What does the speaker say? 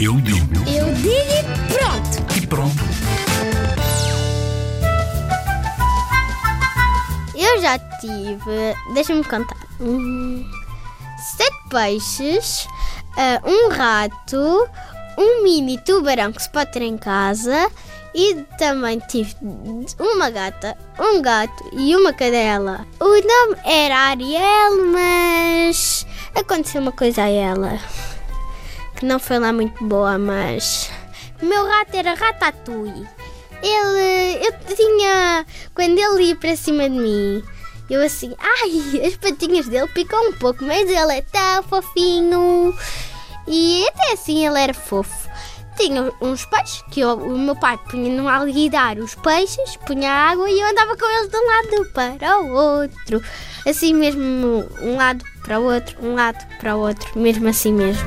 Eu digo Eu digo e pronto. e pronto. Eu já tive, deixa-me contar, sete peixes, ah, um rato, um mini tubarão que se pode ter em casa e também tive uma gata, um gato e uma cadela. O nome era Ariel, mas aconteceu uma coisa a ela que não foi lá muito boa, mas o meu rato era Ratatouille. Ele, eu tinha, quando ele ia para cima de mim, eu assim, ai, as patinhas dele picam um pouco, mas ele é tão fofinho. E até assim ele era fofo. Tinha uns peixes que eu- o meu pai punha no alguidar os peixes, punha água e eu andava com eles de um lado para o outro. Assim mesmo, um lado para o outro, um lado para o outro, mesmo assim mesmo.